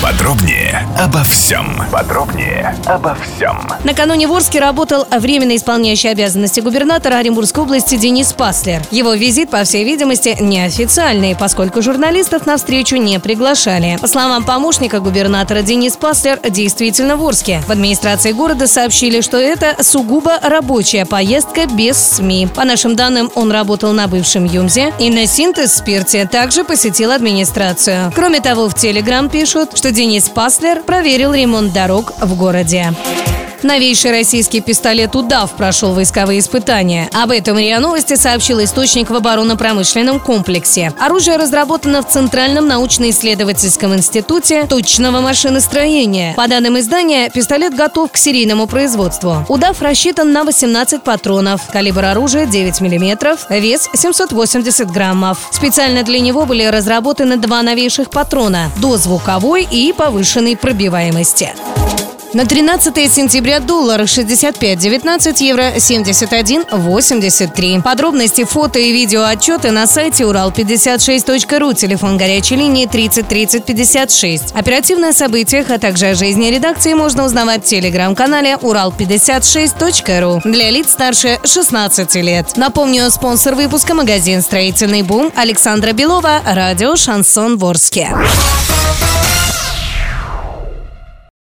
Подробнее обо всем. Подробнее обо всем. Накануне в Орске работал временно исполняющий обязанности губернатора Оренбургской области Денис Паслер. Его визит, по всей видимости, неофициальный, поскольку журналистов на встречу не приглашали. По словам помощника губернатора, Денис Паслер действительно в Орске. В администрации города сообщили, что это сугубо рабочая поездка без СМИ. По нашим данным, он работал на бывшем ЮМЗе и на синтез спирте также посетил администрацию. Кроме того, в Телеграм пишут, что Денис Паслер проверил ремонт дорог в городе. Новейший российский пистолет «Удав» прошел войсковые испытания. Об этом РИА Новости сообщил источник в оборонно-промышленном комплексе. Оружие разработано в Центральном научно-исследовательском институте точного машиностроения. По данным издания, пистолет готов к серийному производству. «Удав» рассчитан на 18 патронов. Калибр оружия 9 мм, вес 780 граммов. Специально для него были разработаны два новейших патрона – дозвуковой и повышенной пробиваемости. На 13 сентября доллар 65.19, евро 71.83. Подробности, фото и видео отчеты на сайте урал56.ру, телефон горячей линии 30 30 56. Оперативные события, а также о жизни редакции можно узнавать в телеграм-канале урал56.ру для лиц старше 16 лет. Напомню, спонсор выпуска магазин «Строительный бум» Александра Белова, радио «Шансон Ворске».